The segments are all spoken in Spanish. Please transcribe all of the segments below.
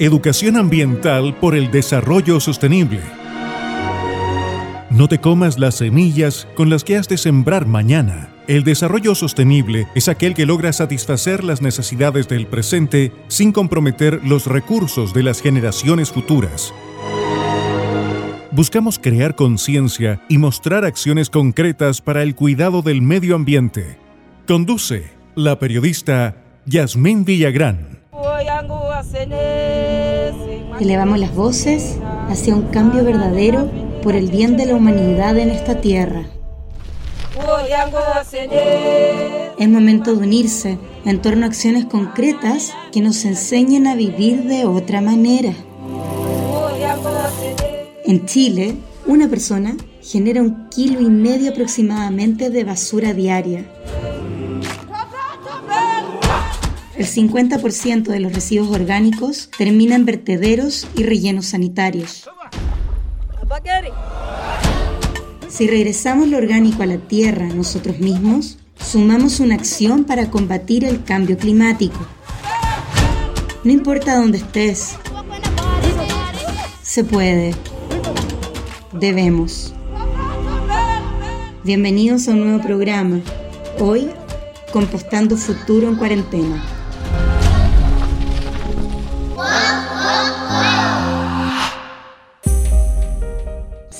Educación ambiental por el desarrollo sostenible. No te comas las semillas con las que has de sembrar mañana. El desarrollo sostenible es aquel que logra satisfacer las necesidades del presente sin comprometer los recursos de las generaciones futuras. Buscamos crear conciencia y mostrar acciones concretas para el cuidado del medio ambiente. Conduce la periodista Yasmín Villagrán. Elevamos las voces hacia un cambio verdadero por el bien de la humanidad en esta tierra. Es momento de unirse en torno a acciones concretas que nos enseñen a vivir de otra manera. En Chile, una persona genera un kilo y medio aproximadamente de basura diaria. El 50% de los residuos orgánicos termina en vertederos y rellenos sanitarios. Si regresamos lo orgánico a la tierra nosotros mismos, sumamos una acción para combatir el cambio climático. No importa dónde estés, se puede. Debemos. Bienvenidos a un nuevo programa. Hoy, Compostando Futuro en Cuarentena.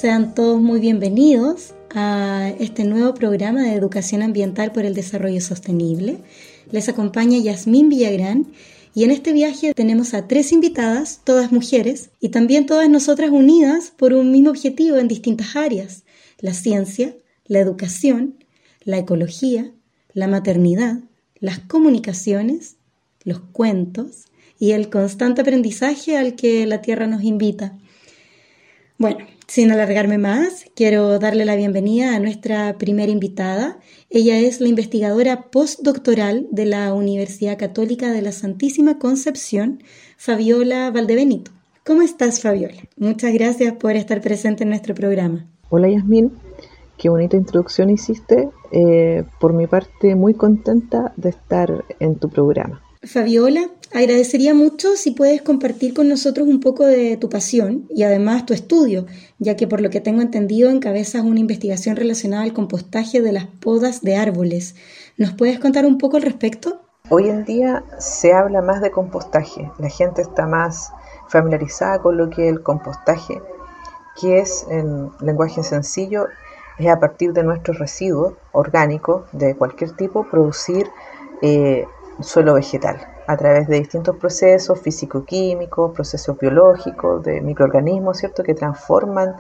Sean todos muy bienvenidos a este nuevo programa de educación ambiental por el desarrollo sostenible. Les acompaña Yasmín Villagrán y en este viaje tenemos a tres invitadas, todas mujeres, y también todas nosotras unidas por un mismo objetivo en distintas áreas, la ciencia, la educación, la ecología, la maternidad, las comunicaciones, los cuentos y el constante aprendizaje al que la Tierra nos invita. Bueno, sin alargarme más, quiero darle la bienvenida a nuestra primera invitada. Ella es la investigadora postdoctoral de la Universidad Católica de la Santísima Concepción, Fabiola Valdebenito. ¿Cómo estás, Fabiola? Muchas gracias por estar presente en nuestro programa. Hola, Yasmín. Qué bonita introducción hiciste. Eh, por mi parte, muy contenta de estar en tu programa. Fabiola, agradecería mucho si puedes compartir con nosotros un poco de tu pasión y además tu estudio, ya que por lo que tengo entendido encabezas una investigación relacionada al compostaje de las podas de árboles. ¿Nos puedes contar un poco al respecto? Hoy en día se habla más de compostaje, la gente está más familiarizada con lo que es el compostaje, que es en lenguaje sencillo, es a partir de nuestros residuos orgánicos de cualquier tipo producir eh, suelo vegetal a través de distintos procesos físico-químicos, procesos biológicos, de microorganismos, ¿cierto?, que transforman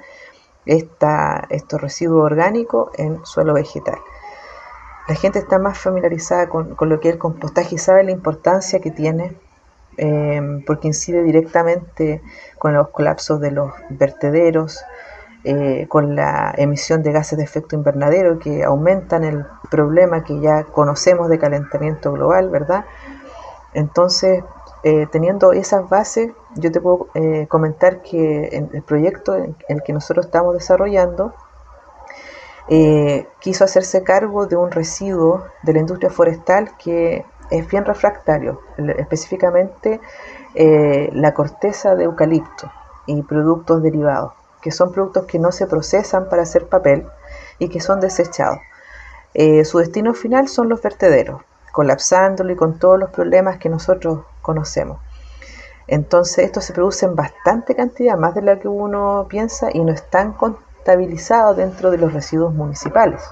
esta, estos residuos orgánicos en suelo vegetal. La gente está más familiarizada con, lo que es el compostaje y sabe la importancia que tiene eh, porque incide directamente con los colapsos de los vertederos, eh, con la emisión de gases de efecto invernadero que aumentan el problema que ya conocemos de calentamiento global, ¿verdad? Entonces, eh, teniendo esas bases, yo te puedo eh, comentar que en el proyecto en, el que nosotros estamos desarrollando, quiso hacerse cargo de un residuo de la industria forestal que es bien refractario, específicamente la corteza de eucalipto y productos derivados que son productos que no se procesan para hacer papel y que son desechados. Eh, su destino final son los vertederos, colapsándolo y con todos los problemas que nosotros conocemos. Entonces, esto se produce en bastante cantidad, más de lo que uno piensa, y no están contabilizados dentro de los residuos municipales.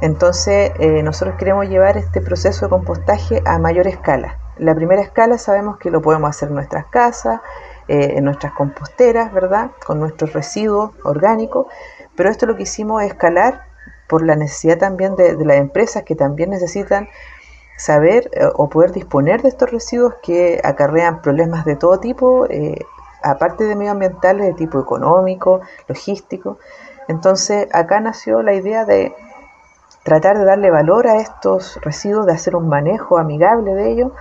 Entonces, eh, nosotros queremos llevar este proceso de compostaje a mayor escala. La primera escala sabemos que lo podemos hacer en nuestras casas, eh, en nuestras composteras, ¿verdad? Con nuestros residuos orgánicos, pero esto lo que hicimos es escalar por la necesidad también de, las empresas que también necesitan saber eh, o poder disponer de estos residuos que acarrean problemas de todo tipo, eh, aparte de medioambientales, de tipo económico, logístico. Entonces acá nació la idea de tratar de darle valor a estos residuos, de hacer un manejo amigable de ellos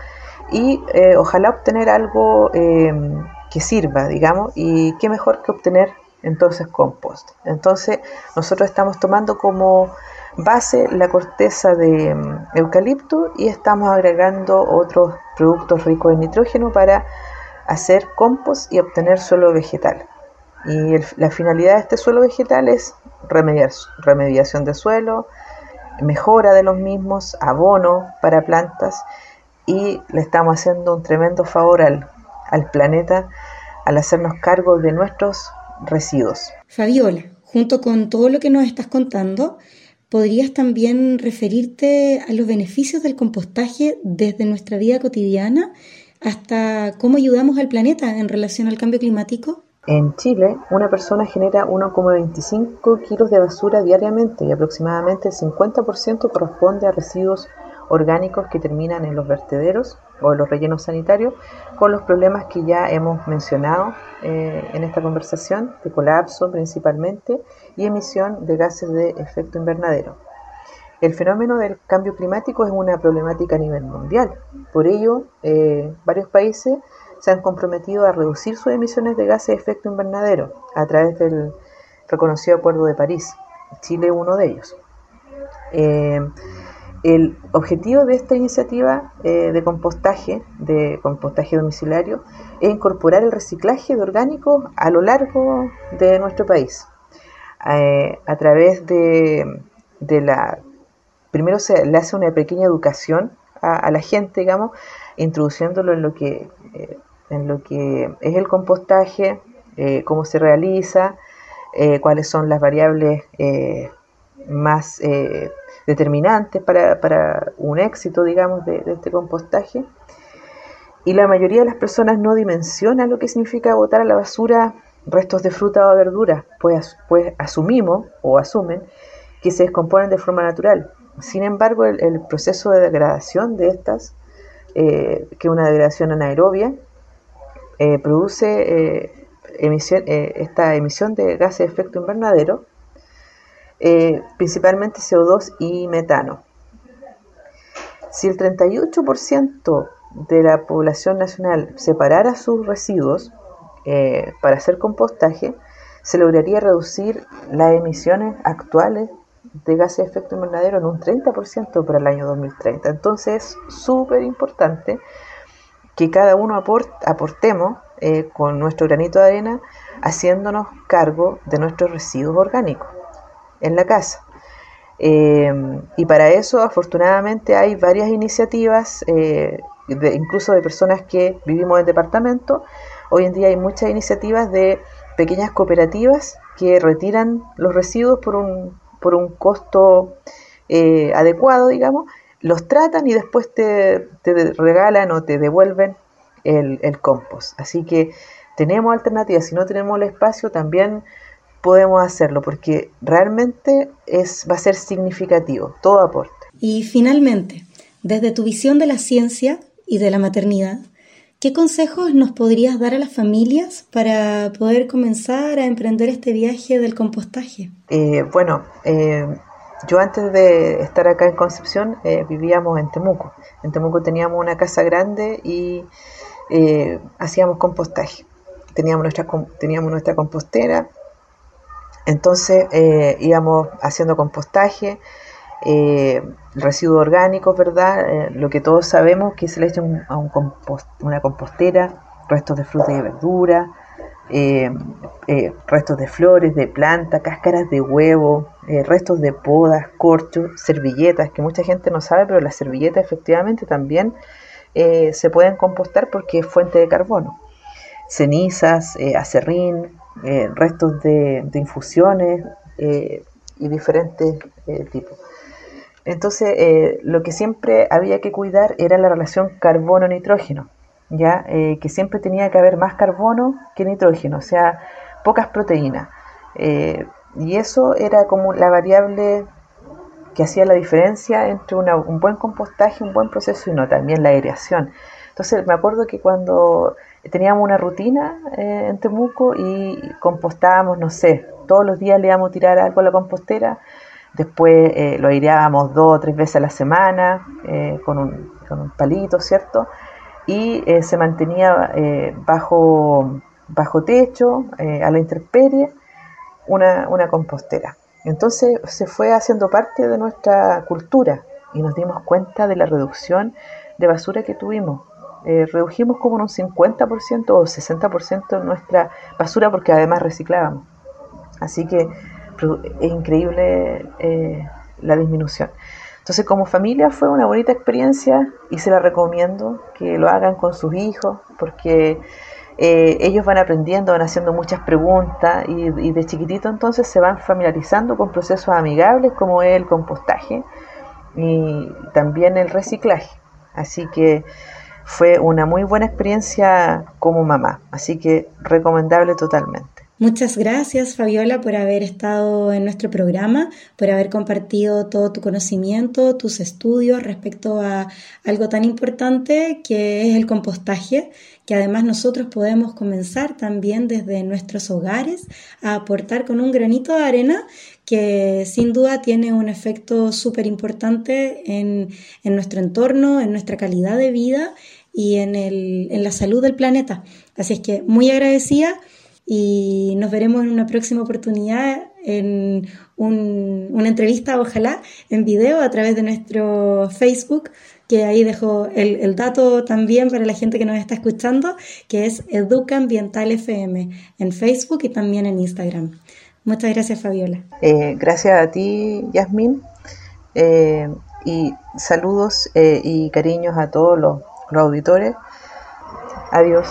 y ojalá obtener algo que sirva, digamos, y qué mejor que obtener entonces compost. Entonces nosotros estamos tomando como base la corteza de mm, eucalipto y estamos agregando otros productos ricos en nitrógeno para hacer compost y obtener suelo vegetal. Y la finalidad de este suelo vegetal es remediar, remediación de suelo, mejora de los mismos, abono para plantas y le estamos haciendo un tremendo favor al, al planeta al hacernos cargo de nuestros residuos. Fabiola, junto con todo lo que nos estás contando, ¿podrías también referirte a los beneficios del compostaje desde nuestra vida cotidiana hasta cómo ayudamos al planeta en relación al cambio climático? En Chile, una persona genera 1,25 kilos de basura diariamente y aproximadamente el 50% corresponde a residuos orgánicos que terminan en los vertederos o los rellenos sanitarios, con los problemas que ya hemos mencionado eh, en esta conversación, de colapso principalmente y emisión de gases de efecto invernadero. El fenómeno del cambio climático es una problemática a nivel mundial. Por ello, eh, varios países se han comprometido a reducir sus emisiones de gases de efecto invernadero a través del reconocido Acuerdo de París. Chile uno de ellos. Eh, el objetivo de esta iniciativa eh, de compostaje, de compostaje domiciliario, es incorporar el reciclaje de orgánicos a lo largo de nuestro país. Eh, a través de, la... Primero se le hace una pequeña educación a, la gente, digamos, introduciéndolo en lo que en lo que es el compostaje, eh, cómo se realiza, eh, cuáles son las variables eh, más determinantes para, un éxito, digamos, de, este compostaje. Y la mayoría de las personas no dimensiona lo que significa botar a la basura restos de fruta o verdura, pues, pues asumimos o asumen que se descomponen de forma natural. Sin embargo, el, proceso de degradación de estas, que es una degradación anaerobia, eh, produce eh, emisión, eh, esta emisión de gases de efecto invernadero, principalmente CO2 y metano. Si el 38% de la población nacional separara sus residuos para hacer compostaje, se lograría reducir las emisiones actuales de gases de efecto invernadero en un 30% para el año 2030. Entonces es súper importante que cada uno aportemos eh, con nuestro granito de arena haciéndonos cargo de nuestros residuos orgánicos en la casa. Eh, y para eso, afortunadamente, hay varias iniciativas, eh, incluso de personas que vivimos en departamento. Hoy en día hay muchas iniciativas de pequeñas cooperativas que retiran los residuos por un, por un costo adecuado, digamos, los tratan y después te, regalan o te devuelven el, el, compost. Así que tenemos alternativas, si no tenemos el espacio también podemos hacerlo porque realmente es, va a ser significativo, todo aporte. Y finalmente, desde tu visión de la ciencia y de la maternidad, ¿qué consejos nos podrías dar a las familias para poder comenzar a emprender este viaje del compostaje? Eh, bueno, eh, yo antes de estar acá en Concepción eh, vivíamos en Temuco. En Temuco teníamos una casa grande y eh, hacíamos compostaje. Teníamos nuestra, teníamos nuestra compostera, entonces eh, íbamos haciendo compostaje, residuos orgánicos, ¿verdad? lo que todos sabemos que se le echa a un una compostera, restos de fruta y verdura, eh, eh, restos de flores, de planta, cáscaras de huevo, eh, restos de podas, corchos, servilletas, que mucha gente no sabe, pero las servilletas efectivamente también se pueden compostar porque es fuente de carbono. Cenizas, acerrín, restos de, infusiones y diferentes tipos. Entonces, lo que siempre había que cuidar era la relación carbono-nitrógeno ya eh, que siempre tenía que haber más carbono que nitrógeno, o sea, pocas proteínas. Eh, y eso era como la variable que hacía la diferencia entre un buen compostaje, un buen proceso y no, también la aireación. Entonces me acuerdo que cuando teníamos una rutina eh, en Temuco y compostábamos, no sé, todos los días le íbamos a tirar algo a la compostera, después lo aireábamos dos o tres veces a la semana con un, con, un, palito, ¿cierto? y eh, se mantenía eh, bajo, bajo techo, eh, a la intemperie, una, una compostera. Entonces se fue haciendo parte de nuestra cultura y nos dimos cuenta de la reducción de basura que tuvimos. Eh, redujimos como un 50% o 60% nuestra basura porque además reciclábamos. Así que es increíble eh, la disminución. Entonces como familia fue una bonita experiencia y se la recomiendo que lo hagan con sus hijos porque eh, ellos van aprendiendo, van haciendo muchas preguntas y, y, de chiquitito entonces se van familiarizando con procesos amigables como el compostaje y también el reciclaje. Así que fue una muy buena experiencia como mamá, así que recomendable totalmente. Muchas gracias Fabiola por haber estado en nuestro programa, por haber compartido todo tu conocimiento, tus estudios respecto a algo tan importante que es el compostaje, que además nosotros podemos comenzar también desde nuestros hogares a aportar con un granito de arena que sin duda tiene un efecto súper importante en, en, nuestro entorno, en nuestra calidad de vida y en, el, en la salud del planeta. Así es que muy agradecida y nos veremos en una próxima oportunidad en una entrevista, ojalá, en video a través de nuestro Facebook, que ahí dejo el, dato también para la gente que nos está escuchando, que es Educa Ambiental FM en Facebook y también en Instagram. Muchas gracias, Fabiola. Eh, gracias a ti, Yasmín. Eh, y saludos eh, y cariños a todos los auditores. Adiós.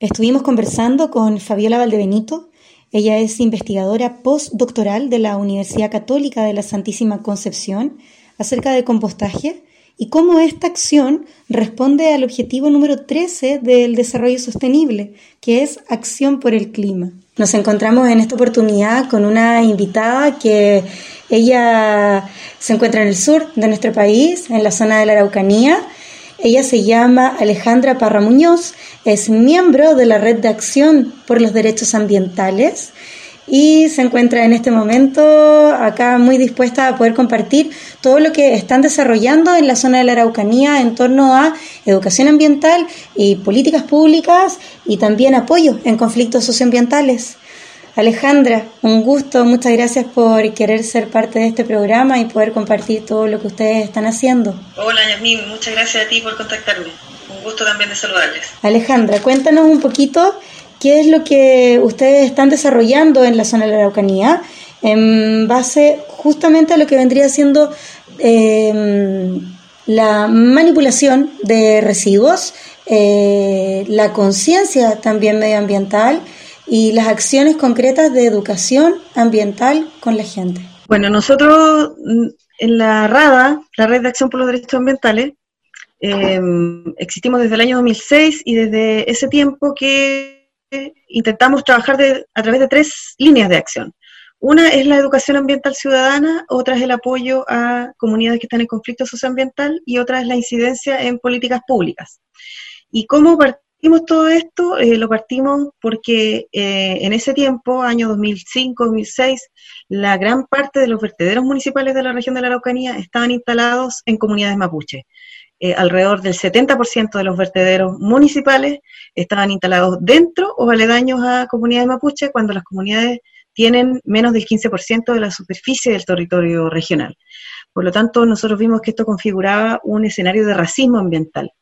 Estuvimos conversando con Fabiola Valdebenito. Ella es investigadora postdoctoral de la Universidad Católica de la Santísima Concepción acerca de compostaje y cómo esta acción responde al objetivo número 13 del desarrollo sostenible, que es acción por el clima. Nos encontramos en esta oportunidad con una invitada que ella se encuentra en el sur de nuestro país, en la zona de la Araucanía, ella se llama Alejandra Parra Muñoz, es miembro de la Red de Acción por los Derechos Ambientales y se encuentra en este momento acá muy dispuesta a poder compartir todo lo que están desarrollando en la zona de la Araucanía en torno a educación ambiental y políticas públicas y también apoyo en conflictos socioambientales. Alejandra, un gusto, muchas gracias por querer ser parte de este programa y poder compartir todo lo que ustedes están haciendo. Hola Yasmin, muchas gracias a ti por contactarme. Un gusto también de saludarles. Alejandra, cuéntanos un poquito qué es lo que ustedes están desarrollando en la zona de la Araucanía en base justamente a lo que vendría siendo em, la manipulación de residuos, eh, la conciencia también medioambiental y las acciones concretas de educación ambiental con la gente. Bueno, nosotros mm, en la RADA, la Red de Acción por los Derechos Ambientales, em, existimos desde el año 2006 y desde ese tiempo que intentamos trabajar a través de tres líneas de acción. Una es la educación ambiental ciudadana, otra es el apoyo a comunidades que están en conflicto socioambiental y otra es la incidencia en políticas públicas. ¿Y cómo partimos todo esto? Eh, lo partimos porque eh, en ese tiempo, año 2005-2006, la gran parte de los vertederos municipales de la región de la Araucanía estaban instalados en comunidades mapuche. Eh, alrededor del 70% de los vertederos municipales estaban instalados dentro o aledaños a comunidades mapuche, cuando las comunidades tienen menos del 15% de la superficie del territorio regional. Por lo tanto, nosotros vimos que esto configuraba un escenario de racismo ambiental.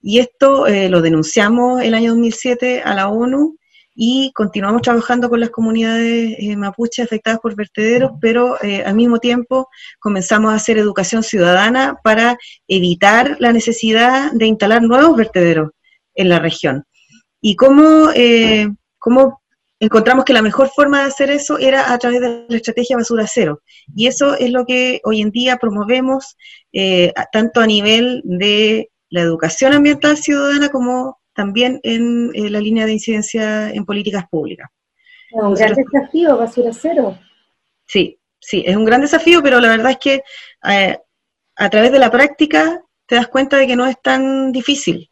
Y esto eh, lo denunciamos el año 2007 a la ONU y continuamos trabajando con las comunidades eh, mapuche afectadas por vertederos, pero eh, al mismo tiempo comenzamos a hacer educación ciudadana para evitar la necesidad de instalar nuevos vertederos en la región. Y cómo, cómo encontramos que la mejor forma de hacer eso era a través de la estrategia basura cero. Y eso es lo que hoy en día promovemos, tanto a nivel de la educación ambiental ciudadana como también en, la línea de incidencia en políticas públicas. Un gran desafío, basura cero. Sí, sí, es un gran desafío, pero la verdad es que eh, a través de la práctica te das cuenta de que no es tan difícil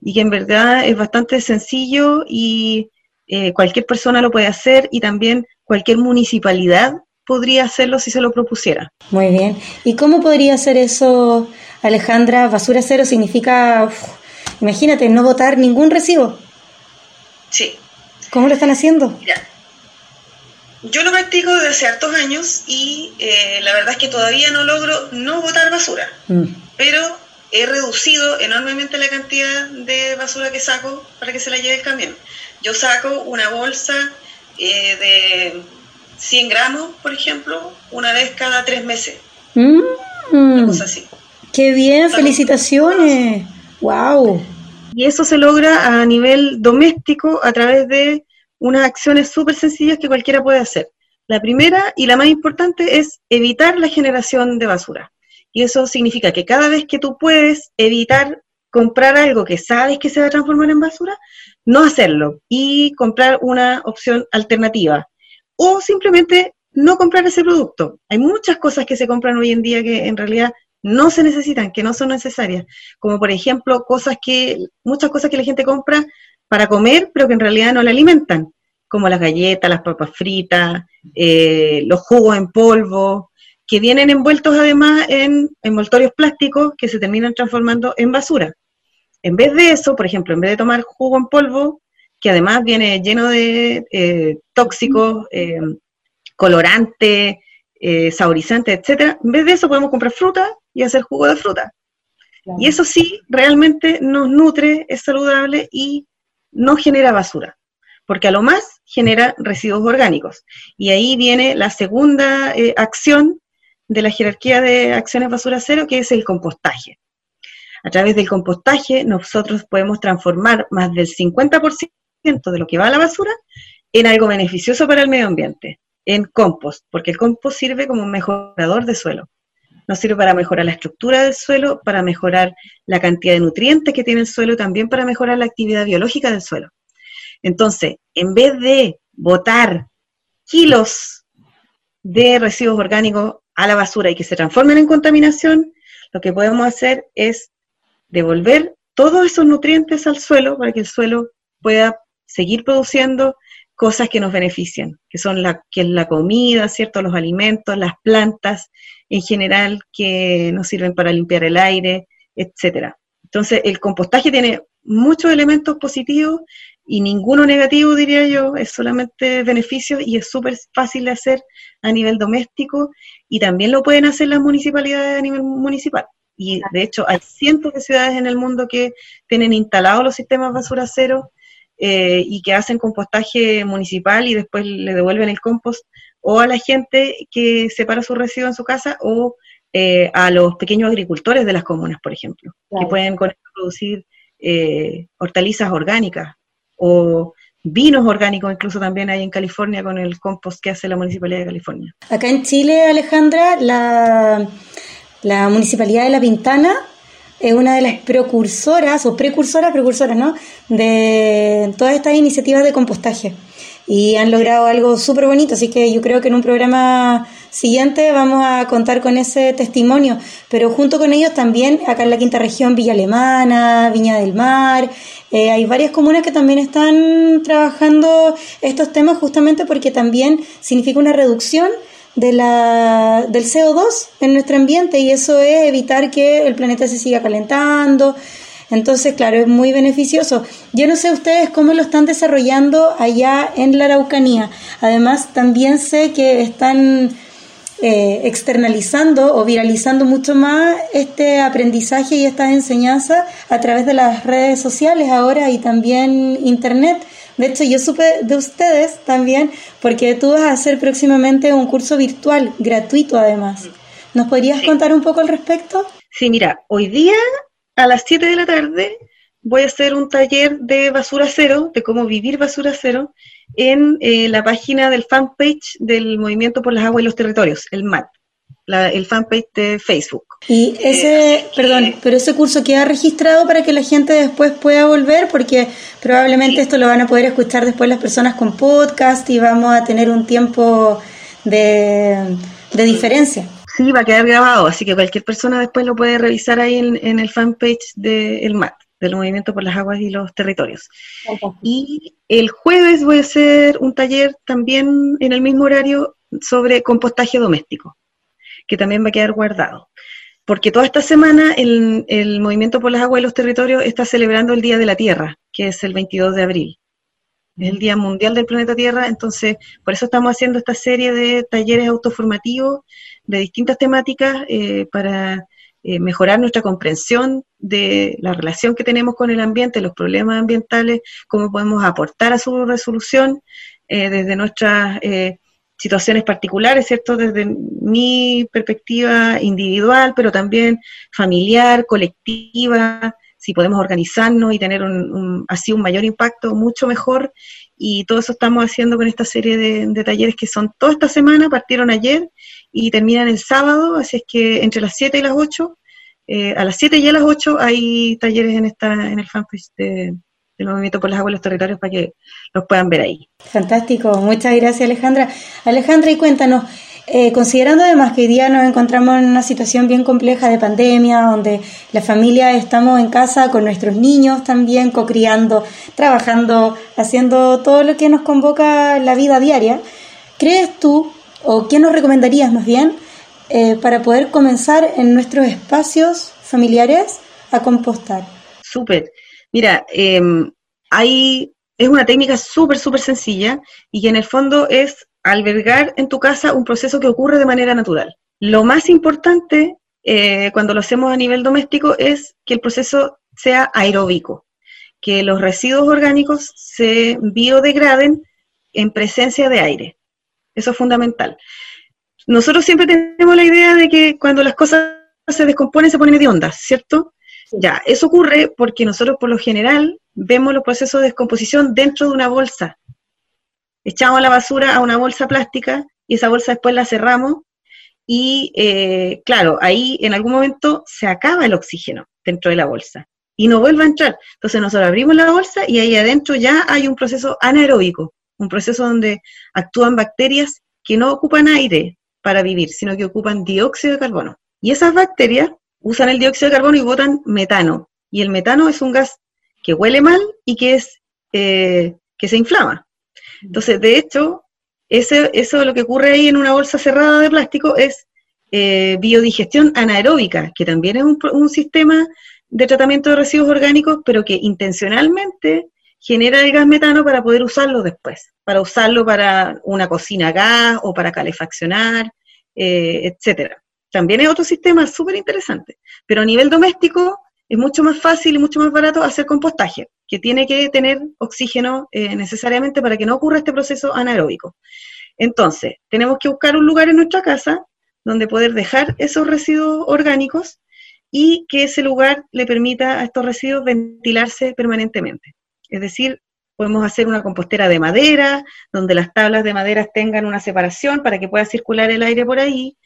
y que en verdad es bastante sencillo y eh, cualquier persona lo puede hacer y también cualquier municipalidad podría hacerlo si se lo propusiera. Muy bien. ¿Y cómo podría hacer eso Alejandra, basura cero significa, imagínate, no botar ningún recibo. Sí. ¿Cómo lo están haciendo? Mira, yo lo practico desde hace hartos años y eh, la verdad es que todavía no logro no botar basura. Mm. Pero he reducido enormemente la cantidad de basura que saco para que se la lleve el camión. Yo saco una bolsa eh, de 100 gramos, por ejemplo, una vez cada tres meses. Mm. una cosa así. Qué bien, felicitaciones. Wow. Y eso se logra a nivel doméstico a través de unas acciones súper sencillas que cualquiera puede hacer. La primera y la más importante es evitar la generación de basura. Y eso significa que cada vez que tú puedes evitar comprar algo que sabes que se va a transformar en basura, no hacerlo y comprar una opción alternativa. O simplemente no comprar ese producto. Hay muchas cosas que se compran hoy en día que en realidad no se necesitan, que no son necesarias, como por ejemplo cosas que, muchas cosas que la gente compra para comer, pero que en realidad no la alimentan, como las galletas, las papas fritas, eh, los jugos en polvo, que vienen envueltos además en envoltorios plásticos que se terminan transformando en basura. En vez de eso, por ejemplo, en vez de tomar jugo en polvo, que además viene lleno de eh, tóxicos, eh, colorantes, eh, saborizantes, etcétera, en vez de eso podemos comprar fruta y hacer jugo de fruta. Y eso sí, realmente nos nutre, es saludable y no genera basura, porque a lo más genera residuos orgánicos. Y ahí viene la segunda eh, acción de la jerarquía de acciones basura cero, que es el compostaje. A través del compostaje nosotros podemos transformar más del 50% de lo que va a la basura en algo beneficioso para el medio ambiente, en compost, porque el compost sirve como un mejorador de suelo. Nos sirve para mejorar la estructura del suelo, para mejorar la cantidad de nutrientes que tiene el suelo, también para mejorar la actividad biológica del suelo. Entonces, en vez de botar kilos de residuos orgánicos a la basura y que se transformen en contaminación, lo que podemos hacer es devolver todos esos nutrientes al suelo para que el suelo pueda seguir produciendo cosas que nos benefician, que son la, que es la comida, ¿cierto? Los alimentos, las plantas en general que nos sirven para limpiar el aire, etcétera. Entonces, el compostaje tiene muchos elementos positivos y ninguno negativo, diría yo, es solamente beneficios y es súper fácil de hacer a nivel doméstico y también lo pueden hacer las municipalidades a nivel municipal. Y de hecho hay cientos de ciudades en el mundo que tienen instalados los sistemas basura cero eh, y que hacen compostaje municipal y después le devuelven el compost o a la gente que separa su residuo en su casa o eh, a los pequeños agricultores de las comunas, por ejemplo, que pueden producir eh, hortalizas orgánicas o vinos orgánicos, incluso también hay en California con el compost que hace la Municipalidad de California. Acá en Chile, Alejandra, la, la Municipalidad de La Pintana es una de las precursoras, o precursoras, precursoras, ¿no? De todas estas iniciativas de compostaje. Y han logrado algo súper bonito, así que yo creo que en un programa siguiente vamos a contar con ese testimonio. Pero junto con ellos también, acá en la quinta región, Villa Alemana, Viña del Mar, eh, hay varias comunas que también están trabajando estos temas justamente porque también significa una reducción de la, del CO2 en nuestro ambiente y eso es evitar que el planeta se siga calentando. Entonces, claro, es muy beneficioso. Yo no sé ustedes cómo lo están desarrollando allá en la Araucanía. Además, también sé que están eh, externalizando o viralizando mucho más este aprendizaje y esta enseñanza a través de las redes sociales ahora y también internet. De hecho, yo supe de ustedes también porque tú vas a hacer próximamente un curso virtual, gratuito además. ¿Nos podrías contar un poco al respecto? Sí, mira, hoy día a las 7 de la tarde voy a hacer un taller de basura cero, de cómo vivir basura cero, en eh, la página del fanpage del Movimiento por las Aguas y los Territorios, el MAT, el fanpage de Facebook. Y ese, eh, perdón, pero ese curso queda registrado para que la gente después pueda volver, porque probablemente esto lo van a poder escuchar después las personas con podcast y vamos a tener un tiempo de, diferencia. Sí, va a quedar grabado, así que cualquier persona después lo puede revisar ahí en, el fanpage del MAT del Movimiento por las Aguas y los Territorios. Y el jueves voy a hacer un taller también en el mismo horario sobre compostaje doméstico, que también va a quedar guardado. Porque toda esta semana el, el Movimiento por las Aguas y los Territorios está celebrando el Día de la Tierra, que es el 22 de abril. Es el Día Mundial del Planeta Tierra, entonces por eso estamos haciendo esta serie de talleres autoformativos de distintas temáticas eh, para eh, mejorar nuestra comprensión de la relación que tenemos con el ambiente, los problemas ambientales, cómo podemos aportar a su resolución eh, desde nuestras eh, situaciones particulares, ¿cierto? Desde mi perspectiva individual, pero también familiar, colectiva, si podemos organizarnos y tener así un mayor impacto, mucho mejor. Y todo eso estamos haciendo con esta serie de, de talleres que son toda esta semana, partieron ayer y terminan el sábado, así es que entre las 7 y las 8, eh, a las 7 y a las 8 hay talleres en esta en el fanpage de, del Movimiento por las Aguas y los Territorios para que los puedan ver ahí. Fantástico, muchas gracias Alejandra. Alejandra, y cuéntanos, eh, considerando además que hoy día nos encontramos en una situación bien compleja de pandemia, donde la familia estamos en casa con nuestros niños también, cocriando, trabajando, haciendo todo lo que nos convoca la vida diaria, ¿crees tú ¿O qué nos recomendarías más bien eh, para poder comenzar en nuestros espacios familiares a compostar? Súper. Mira, em, hay, es una técnica súper, súper sencilla y que en el fondo es albergar en tu casa un proceso que ocurre de manera natural. Lo más importante eh, cuando lo hacemos a nivel doméstico es que el proceso sea aeróbico, que los residuos orgánicos se biodegraden en presencia de aire. Eso es fundamental. Nosotros siempre tenemos la idea de que cuando las cosas se descomponen se ponen de ondas, ¿cierto? Ya, eso ocurre porque nosotros por lo general vemos los procesos de descomposición dentro de una bolsa. Echamos la basura a una bolsa plástica y esa bolsa después la cerramos y eh, claro, ahí en algún momento se acaba el oxígeno dentro de la bolsa y no vuelve a entrar. Entonces nosotros abrimos la bolsa y ahí adentro ya hay un proceso anaeróbico un proceso donde actúan bacterias que no ocupan aire para vivir, sino que ocupan dióxido de carbono. Y esas bacterias usan el dióxido de carbono y botan metano. Y el metano es un gas que huele mal y que, es, eh, que se inflama. Entonces, de hecho, ese, eso lo que ocurre ahí en una bolsa cerrada de plástico es eh, biodigestión anaeróbica, que también es un, un sistema de tratamiento de residuos orgánicos, pero que intencionalmente genera el gas metano para poder usarlo después, para usarlo para una cocina a gas o para calefaccionar, eh, etcétera. También es otro sistema súper interesante, pero a nivel doméstico es mucho más fácil y mucho más barato hacer compostaje, que tiene que tener oxígeno eh, necesariamente para que no ocurra este proceso anaeróbico. Entonces, tenemos que buscar un lugar en nuestra casa donde poder dejar esos residuos orgánicos y que ese lugar le permita a estos residuos ventilarse permanentemente. Es decir, podemos hacer una compostera de madera, donde las tablas de madera tengan una separación para que pueda circular el aire por ahí,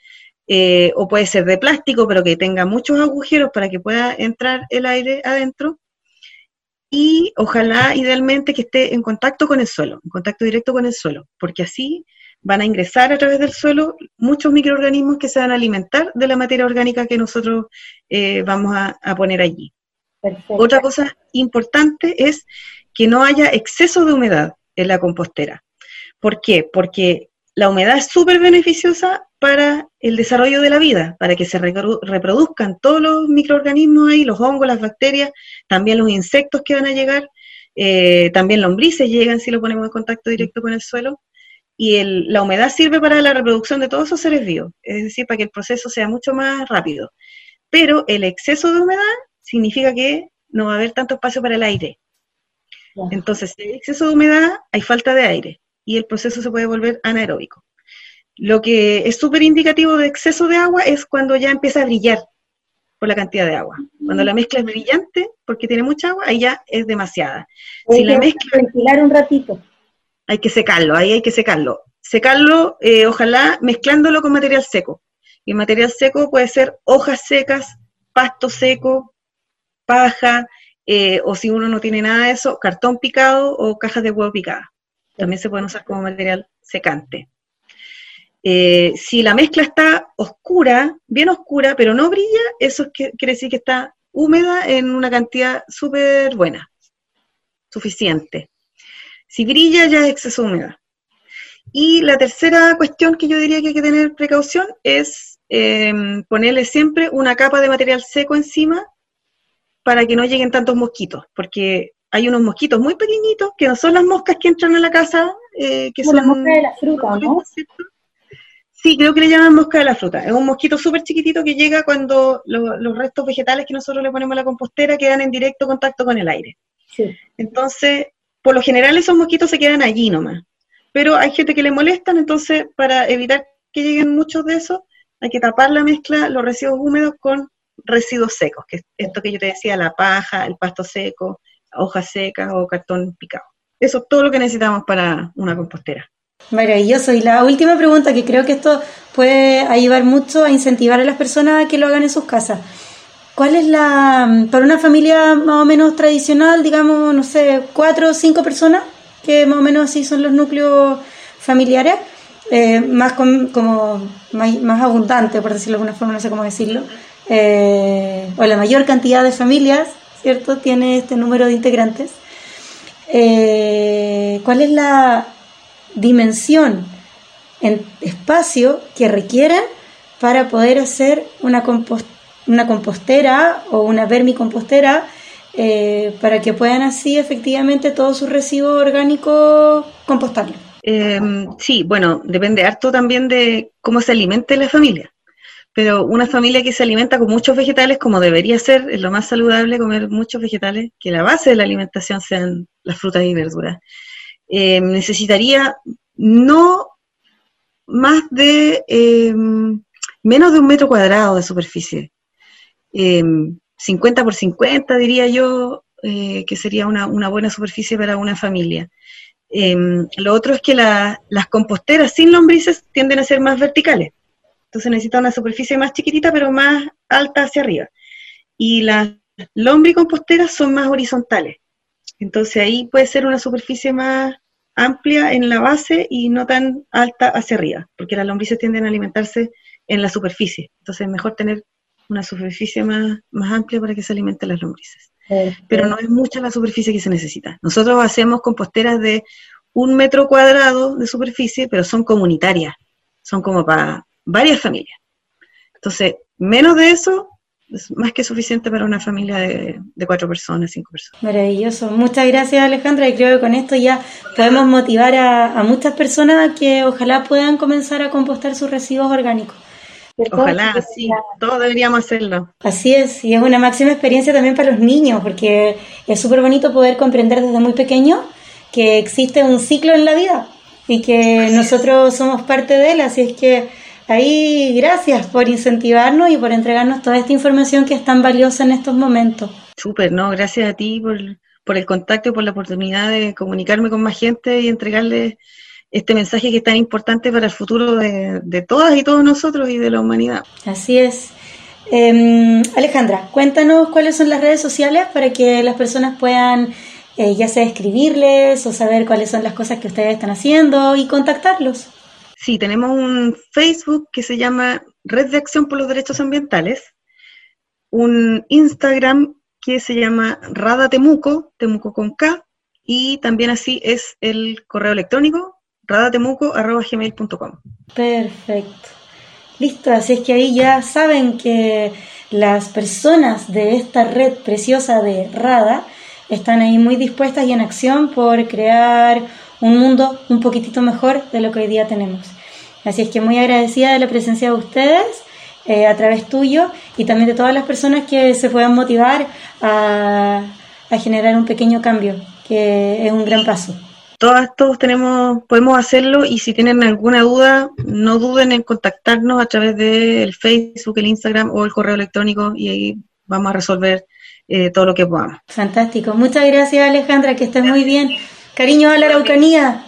eh, o puede ser de plástico, pero que tenga muchos agujeros para que pueda entrar el aire adentro. Y ojalá, idealmente, que esté en contacto con el suelo, en contacto directo con el suelo, porque así van a ingresar a través del suelo muchos microorganismos que se van a alimentar de la materia orgánica que nosotros eh, vamos a, poner allí. Otra cosa importante es que no haya exceso de humedad en la compostera. ¿Por qué? Porque la humedad es súper beneficiosa para el desarrollo de la vida, para que se reproduzcan todos los microorganismos ahí, los hongos, las bacterias, también los insectos que van a llegar, eh, también lombrices llegan si lo ponemos en contacto directo con el suelo. Y la humedad sirve para la reproducción de todos esos seres vivos, es decir, para que el proceso sea mucho más rápido. Pero el exceso de humedad significa que no va a haber tanto espacio para el aire. Entonces, si hay exceso de humedad, hay falta de aire y el proceso se puede volver anaeróbico. Lo que es súper indicativo de exceso de agua es cuando ya empieza a brillar por la cantidad de agua. Cuando la mezcla es brillante, porque tiene mucha agua, ahí ya es demasiada. si la mezcla... Ventilar un ratito. Hay que secarlo, ahí hay que secarlo. Secarlo, eh, ojalá, mezclándolo con material seco. Y material seco puede ser hojas secas, pasto seco, paja, eh, o si uno no tiene nada de eso, cartón picado o cajas de huevo picada. También se pueden usar como material secante. Eh, si la mezcla está oscura, bien oscura, pero no brilla, eso quiere decir que está húmeda en una cantidad súper buena, suficiente. Si brilla, ya es exceso de humedad. Y la tercera cuestión que yo diría que hay que tener precaución es eh, ponerle siempre una capa de material seco encima para que no lleguen tantos mosquitos, porque hay unos mosquitos muy pequeñitos que no son las moscas que entran a la casa, eh, que son las moscas de la fruta, ¿no? Sí, creo que le llaman mosca de la fruta. Es un mosquito súper chiquitito que llega cuando los restos vegetales que nosotros le ponemos a la compostera quedan en directo contacto con el aire. Entonces, por lo general esos mosquitos se quedan allí nomás. Pero hay gente que le molestan, entonces para evitar que lleguen muchos de esos, hay que tapar la mezcla, los residuos húmedos con residuos secos, que es esto que yo te decía, la paja, el pasto seco, hojas secas o cartón picado. Eso es todo lo que necesitamos para una compostera. Maravilloso. Y la última pregunta, que creo que esto puede ayudar mucho a incentivar a las personas a que lo hagan en sus casas. ¿Cuál es la, para una familia más o menos tradicional, digamos, no sé, cuatro o cinco personas, que más o menos así son los núcleos familiares, eh, más como más, abundante, por decirlo de alguna forma, no sé cómo decirlo, eh, o la mayor cantidad de familias, ¿cierto? Tiene este número de integrantes. Eh, ¿Cuál es la dimensión en espacio que requieran para poder hacer una, una compostera o una vermicompostera eh, para que puedan así efectivamente todos sus residuos orgánicos compostarlos. Em, sí, bueno, depende harto también de cómo se alimente la familia. Pero una familia que se alimenta con muchos vegetales, como debería ser, es lo más saludable comer muchos vegetales, que la base de la alimentación sean las frutas y verduras. Eh, necesitaría no más de eh, menos de un metro cuadrado de superficie. 50 eh, por 50 diría yo que sería una, buena superficie para una familia. lo otro es que las composteras sin lombrices tienden a ser más verticales. Entonces necesita una superficie más chiquitita pero más alta hacia arriba. Y las lombricomposteras son más horizontales. Entonces ahí puede ser una superficie más amplia en la base y no tan alta hacia arriba, porque las lombrices tienden a alimentarse en la superficie. Entonces es mejor tener una superficie más, más amplia para que se alimenten las lombrices. Pero no es mucha la superficie que se necesita. Nosotros hacemos composteras de un metro cuadrado de superficie, pero son comunitarias, son como para varias familias. Entonces, menos de eso es más que suficiente para una familia de, cuatro personas, cinco personas. Maravilloso. Muchas gracias Alejandra y creo que con esto ya podemos motivar a, muchas personas a que ojalá puedan comenzar a compostar sus residuos orgánicos. Ojalá, sí, todos deberíamos hacerlo. Así es, y es una máxima experiencia también para los niños, porque es súper bonito poder comprender desde muy pequeño que existe un ciclo en la vida y que nosotros somos parte de él, así es que Ahí, gracias por incentivarnos y por entregarnos toda esta información que es tan valiosa en estos momentos. Súper, ¿no? Gracias a ti por, el contacto y por la oportunidad de comunicarme con más gente y entregarles este mensaje que es tan importante para el futuro de, todas y todos nosotros y de la humanidad. Así es. Em, Alejandra, cuéntanos cuáles son las redes sociales para que las personas puedan eh, ya sea escribirles o saber cuáles son las cosas que ustedes están haciendo y contactarlos. Sí, tenemos un Facebook que se llama Red de Acción por los Derechos Ambientales, un Instagram que se llama Rada Temuco, Temuco con K, y también así es el correo electrónico radatemuco.gmail.com. Perfecto. Listo, así es que ahí ya saben que las personas de esta red preciosa de Rada están ahí muy dispuestas y en acción por crear un mundo un poquitito mejor de lo que hoy día tenemos. Así es que muy agradecida de la presencia de ustedes eh, a través tuyo y también de todas las personas que se puedan motivar a, generar un pequeño cambio, que es un gran paso. Todas, todos tenemos, podemos hacerlo y si tienen alguna duda, no duden en contactarnos a través del Facebook, el Instagram o el correo electrónico y ahí vamos a resolver eh, todo lo que podamos. Fantástico. Muchas gracias Alejandra, que estés muy bien. Cariño a la Araucanía.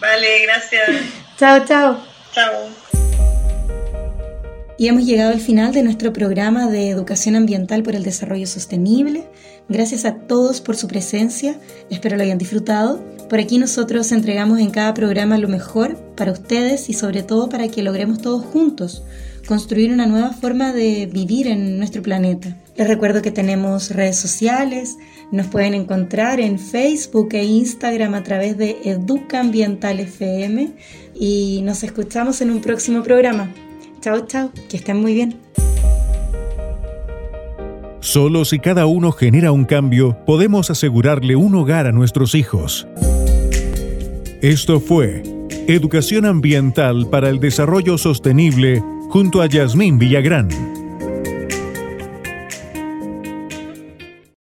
Vale, gracias. chao, chao. Chao. Y hemos llegado al final de nuestro programa de Educación Ambiental por el Desarrollo Sostenible. Gracias a todos por su presencia, espero lo hayan disfrutado. Por aquí nosotros entregamos en cada programa lo mejor para ustedes y sobre todo para que logremos todos juntos construir una nueva forma de vivir en nuestro planeta. Les recuerdo que tenemos redes sociales, nos pueden encontrar en Facebook e Instagram a través de Educa Ambiental FM y nos escuchamos en un próximo programa. Chao, chao, que estén muy bien. Solo si cada uno genera un cambio, podemos asegurarle un hogar a nuestros hijos. Esto fue Educación Ambiental para el Desarrollo Sostenible junto a Yasmín Villagrán.